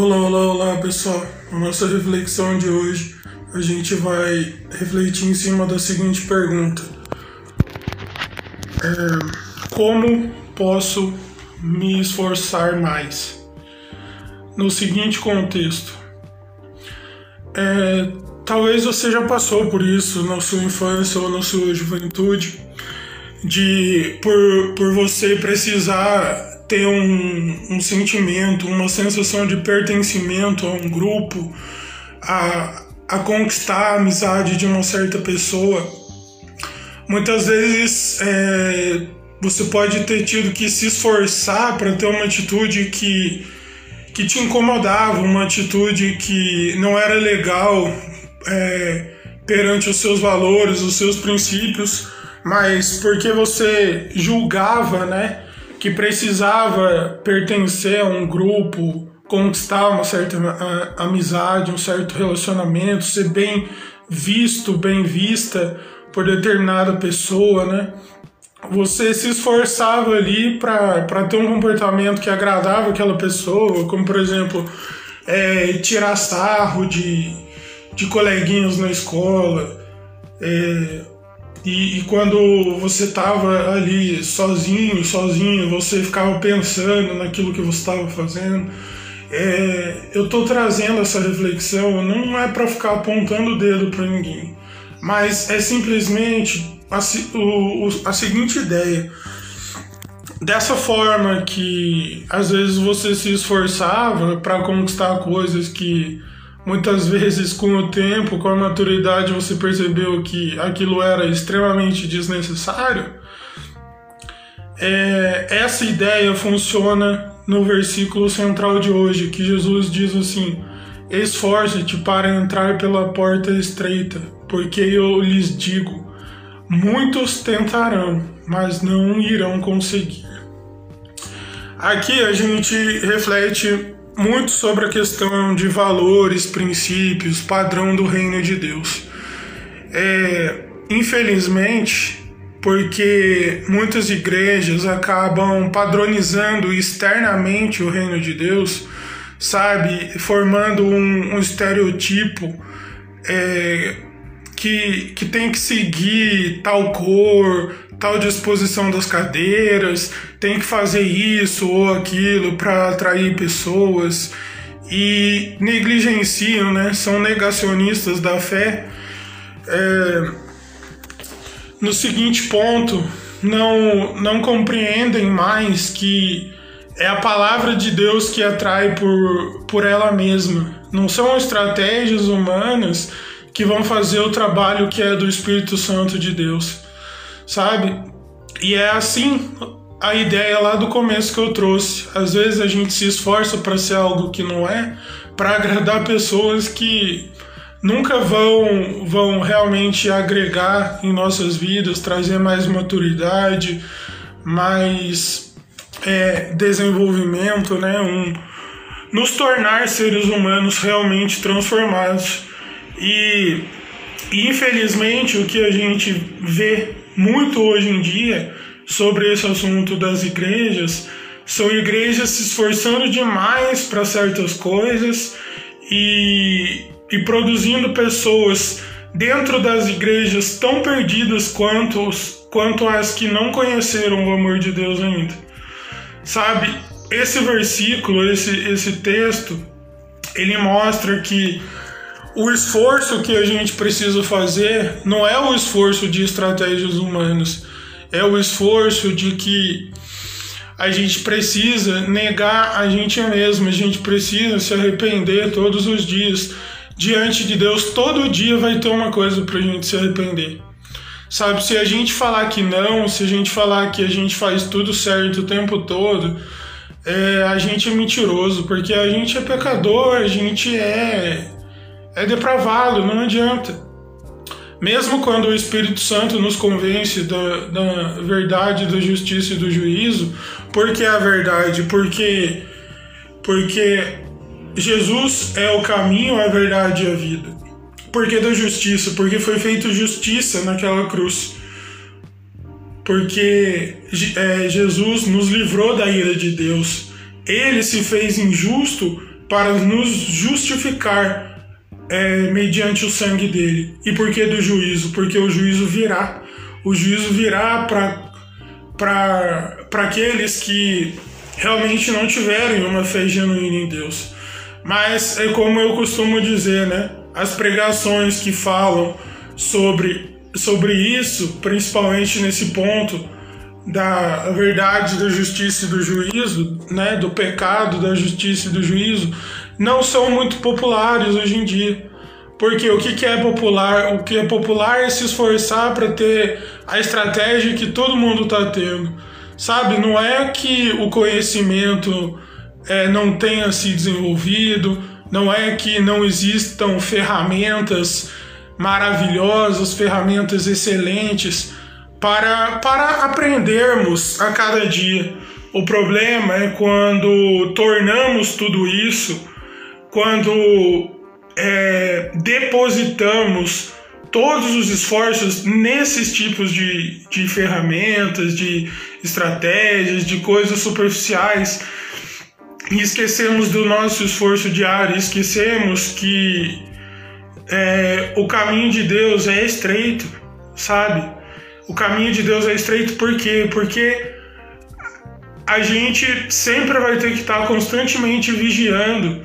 Olá, olá, olá pessoal. Nossa reflexão de hoje a gente vai refletir em cima da seguinte pergunta: é, Como posso me esforçar mais? No seguinte contexto, é, talvez você já passou por isso na sua infância ou na sua juventude, de por, por você precisar ter um, um sentimento, uma sensação de pertencimento a um grupo, a, a conquistar a amizade de uma certa pessoa. Muitas vezes é, você pode ter tido que se esforçar para ter uma atitude que, que te incomodava, uma atitude que não era legal é, perante os seus valores, os seus princípios, mas porque você julgava, né? Que precisava pertencer a um grupo, conquistar uma certa amizade, um certo relacionamento, ser bem visto, bem vista por determinada pessoa, né? Você se esforçava ali para ter um comportamento que agradava aquela pessoa, como por exemplo, é, tirar sarro de, de coleguinhas na escola, é, e, e, quando você estava ali sozinho, sozinho, você ficava pensando naquilo que você estava fazendo. É, eu estou trazendo essa reflexão não é para ficar apontando o dedo para ninguém, mas é simplesmente a, o, a seguinte ideia. Dessa forma que às vezes você se esforçava para conquistar coisas que Muitas vezes, com o tempo, com a maturidade, você percebeu que aquilo era extremamente desnecessário. É, essa ideia funciona no versículo central de hoje, que Jesus diz assim: Esforce-te para entrar pela porta estreita, porque eu lhes digo: muitos tentarão, mas não irão conseguir. Aqui a gente reflete muito sobre a questão de valores, princípios, padrão do reino de Deus. É, infelizmente, porque muitas igrejas acabam padronizando externamente o reino de Deus, sabe, formando um, um estereotipo é, que, que tem que seguir tal cor, tal disposição das cadeiras, tem que fazer isso ou aquilo para atrair pessoas e negligenciam, né? São negacionistas da fé. É, no seguinte ponto, não, não compreendem mais que é a palavra de Deus que atrai por, por ela mesma. Não são estratégias humanas que vão fazer o trabalho que é do Espírito Santo de Deus sabe? E é assim a ideia lá do começo que eu trouxe. Às vezes a gente se esforça para ser algo que não é, para agradar pessoas que nunca vão vão realmente agregar em nossas vidas, trazer mais maturidade, mais é, desenvolvimento, né? Um, nos tornar seres humanos realmente transformados. E, infelizmente o que a gente vê muito hoje em dia sobre esse assunto das igrejas são igrejas se esforçando demais para certas coisas e, e produzindo pessoas dentro das igrejas tão perdidas quanto, quanto as que não conheceram o amor de Deus ainda. Sabe, esse versículo, esse, esse texto, ele mostra que o esforço que a gente precisa fazer não é o esforço de estratégias humanas, é o esforço de que a gente precisa negar a gente mesmo, a gente precisa se arrepender todos os dias. Diante de Deus, todo dia vai ter uma coisa para a gente se arrepender. Sabe, se a gente falar que não, se a gente falar que a gente faz tudo certo o tempo todo, é, a gente é mentiroso, porque a gente é pecador, a gente é é depravado, não adianta. Mesmo quando o Espírito Santo nos convence da, da verdade, da justiça e do juízo, porque a verdade? Porque, porque Jesus é o caminho, a verdade e a vida. Porque da justiça? Porque foi feita justiça naquela cruz. Porque é, Jesus nos livrou da ira de Deus. Ele se fez injusto para nos justificar é, mediante o sangue dele. E por que do juízo? Porque o juízo virá. O juízo virá para aqueles que realmente não tiverem uma fé genuína em Deus. Mas é como eu costumo dizer, né? As pregações que falam sobre, sobre isso, principalmente nesse ponto da verdade, da justiça e do juízo, né? Do pecado, da justiça e do juízo, não são muito populares hoje em dia. Porque o que, é popular? O que é popular é se esforçar para ter a estratégia que todo mundo está tendo. Sabe? Não é que o conhecimento é, não tenha se desenvolvido, não é que não existam ferramentas maravilhosas, ferramentas excelentes para, para aprendermos a cada dia. O problema é quando tornamos tudo isso, quando é, depositamos todos os esforços nesses tipos de, de ferramentas, de estratégias, de coisas superficiais e esquecemos do nosso esforço diário, esquecemos que é, o caminho de Deus é estreito, sabe? O caminho de Deus é estreito por quê? Porque a gente sempre vai ter que estar constantemente vigiando,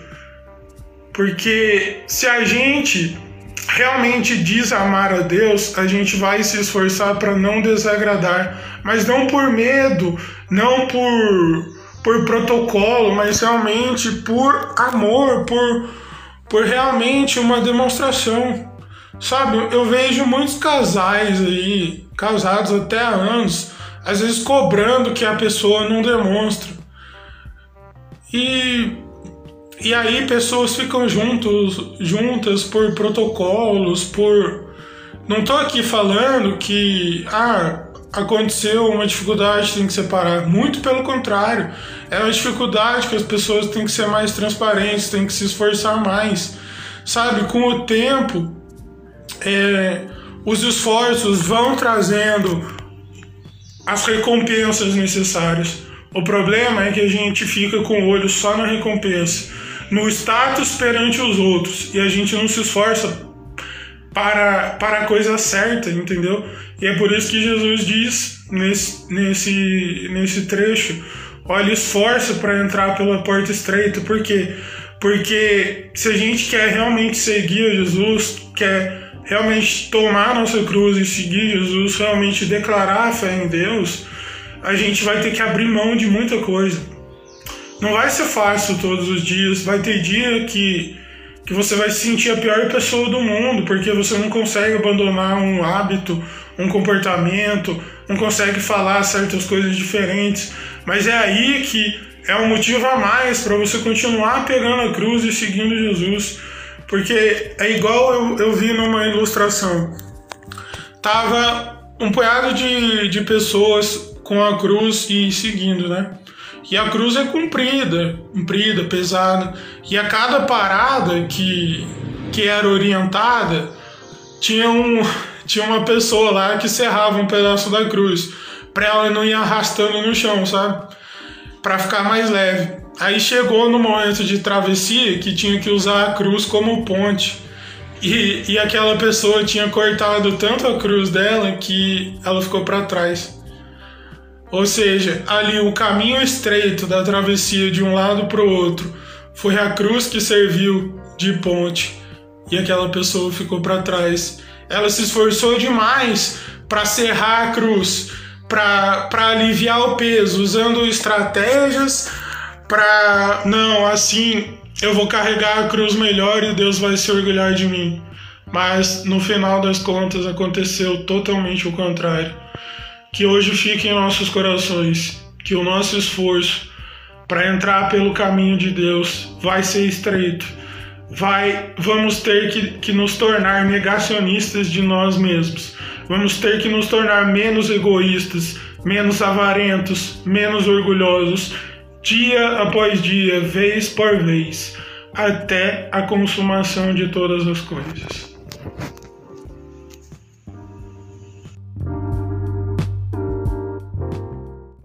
porque se a gente realmente diz amar a Deus, a gente vai se esforçar para não desagradar, mas não por medo, não por por protocolo, mas realmente por amor, por, por realmente uma demonstração. Sabe, eu vejo muitos casais aí, casados até há anos, às vezes cobrando que a pessoa não demonstra. E, e aí pessoas ficam juntos, juntas por protocolos, por. Não tô aqui falando que ah, aconteceu uma dificuldade, tem que separar. Muito pelo contrário, é uma dificuldade que as pessoas têm que ser mais transparentes, têm que se esforçar mais. Sabe, com o tempo, é, os esforços vão trazendo as recompensas necessárias. O problema é que a gente fica com o olho só na recompensa, no status perante os outros, e a gente não se esforça para, para a coisa certa, entendeu? E é por isso que Jesus diz nesse, nesse, nesse trecho: olha, esforça para entrar pela porta estreita. Por quê? Porque se a gente quer realmente seguir Jesus, quer realmente tomar nossa cruz e seguir Jesus, realmente declarar a fé em Deus, a gente vai ter que abrir mão de muita coisa. Não vai ser fácil todos os dias, vai ter dia que que você vai se sentir a pior pessoa do mundo, porque você não consegue abandonar um hábito, um comportamento, não consegue falar certas coisas diferentes. Mas é aí que é um motivo a mais para você continuar pegando a cruz e seguindo Jesus. Porque é igual eu, eu vi numa ilustração. Tava um punhado de, de pessoas com a cruz e seguindo, né? E a cruz é comprida, comprida, pesada. E a cada parada que, que era orientada, tinha, um, tinha uma pessoa lá que serrava um pedaço da cruz, para ela não ir arrastando no chão, sabe? Para ficar mais leve. Aí chegou no momento de travessia que tinha que usar a cruz como ponte. E, e aquela pessoa tinha cortado tanto a cruz dela que ela ficou para trás. Ou seja, ali o caminho estreito da travessia de um lado para o outro foi a cruz que serviu de ponte e aquela pessoa ficou para trás. Ela se esforçou demais para serrar a cruz, para aliviar o peso, usando estratégias para não, assim eu vou carregar a cruz melhor e Deus vai se orgulhar de mim. Mas no final das contas aconteceu totalmente o contrário que hoje fique em nossos corações que o nosso esforço para entrar pelo caminho de Deus vai ser estreito. Vai, vamos ter que, que nos tornar negacionistas de nós mesmos. Vamos ter que nos tornar menos egoístas, menos avarentos, menos orgulhosos, dia após dia, vez por vez, até a consumação de todas as coisas.